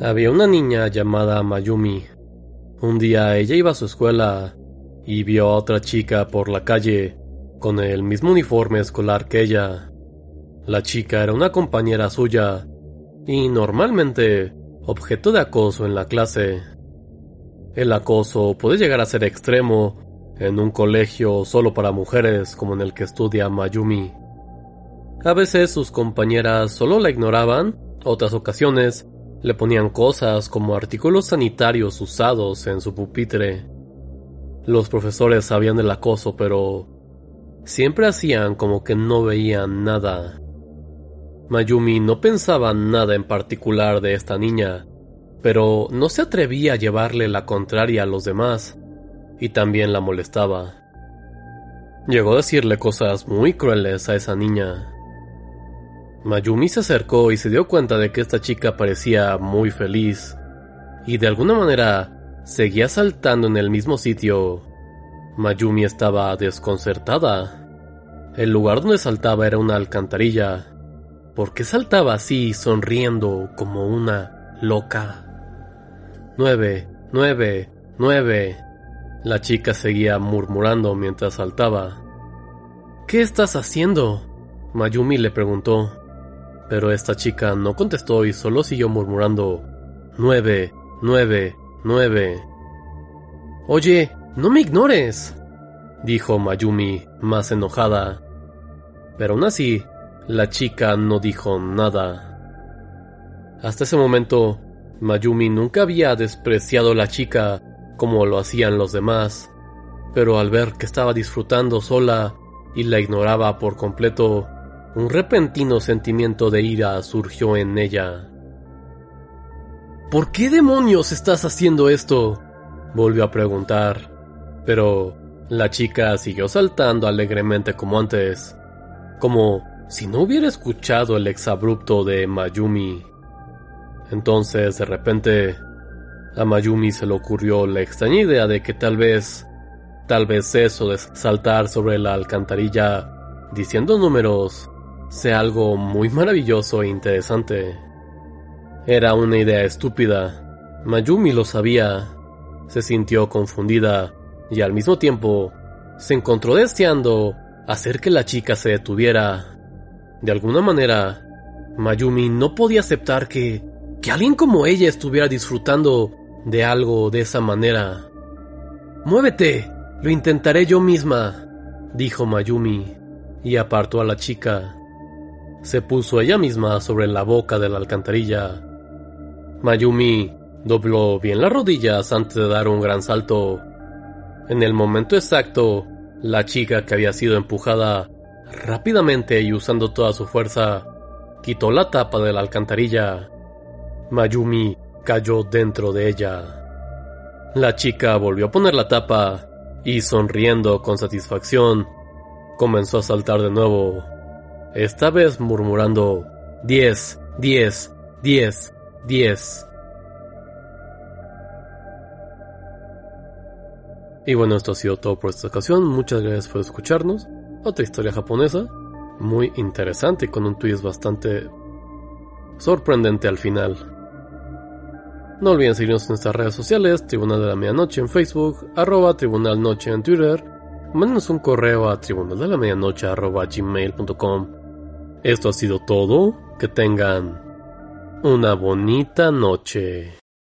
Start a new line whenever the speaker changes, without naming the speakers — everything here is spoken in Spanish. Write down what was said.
Había una niña llamada Mayumi. Un día ella iba a su escuela y vio a otra chica por la calle con el mismo uniforme escolar que ella. La chica era una compañera suya y normalmente objeto de acoso en la clase. El acoso puede llegar a ser extremo en un colegio solo para mujeres como en el que estudia Mayumi. A veces sus compañeras solo la ignoraban, otras ocasiones le ponían cosas como artículos sanitarios usados en su pupitre. Los profesores sabían del acoso, pero siempre hacían como que no veían nada. Mayumi no pensaba nada en particular de esta niña, pero no se atrevía a llevarle la contraria a los demás, y también la molestaba. Llegó a decirle cosas muy crueles a esa niña. Mayumi se acercó y se dio cuenta de que esta chica parecía muy feliz, y de alguna manera seguía saltando en el mismo sitio. Mayumi estaba desconcertada. El lugar donde saltaba era una alcantarilla. ¿Por qué saltaba así, sonriendo como una loca? Nueve, nueve, nueve. La chica seguía murmurando mientras saltaba. ¿Qué estás haciendo? Mayumi le preguntó. Pero esta chica no contestó y solo siguió murmurando. Nueve, nueve, nueve. Oye, no me ignores, dijo Mayumi, más enojada. Pero aún así, la chica no dijo nada. Hasta ese momento, Mayumi nunca había despreciado a la chica como lo hacían los demás, pero al ver que estaba disfrutando sola y la ignoraba por completo, un repentino sentimiento de ira surgió en ella. ¿Por qué demonios estás haciendo esto? volvió a preguntar, pero la chica siguió saltando alegremente como antes, como si no hubiera escuchado el exabrupto de Mayumi. Entonces, de repente, a Mayumi se le ocurrió la extraña idea de que tal vez, tal vez eso de saltar sobre la alcantarilla diciendo números sea algo muy maravilloso e interesante. Era una idea estúpida. Mayumi lo sabía. Se sintió confundida y al mismo tiempo se encontró deseando hacer que la chica se detuviera. De alguna manera, Mayumi no podía aceptar que, que alguien como ella estuviera disfrutando de algo de esa manera. Muévete, lo intentaré yo misma, dijo Mayumi, y apartó a la chica se puso ella misma sobre la boca de la alcantarilla. Mayumi dobló bien las rodillas antes de dar un gran salto. En el momento exacto, la chica que había sido empujada rápidamente y usando toda su fuerza, quitó la tapa de la alcantarilla. Mayumi cayó dentro de ella. La chica volvió a poner la tapa y sonriendo con satisfacción, comenzó a saltar de nuevo esta vez murmurando 10, 10, 10, 10. Y bueno, esto ha sido todo por esta ocasión. Muchas gracias por escucharnos. Otra historia japonesa, muy interesante y con un twist bastante sorprendente al final. No olviden seguirnos en nuestras redes sociales, Tribunal de la Medianoche en Facebook, arroba Tribunal Noche en Twitter, mándenos un correo a tribunal de la medianoche arroba gmail.com esto ha sido todo. Que tengan una bonita noche.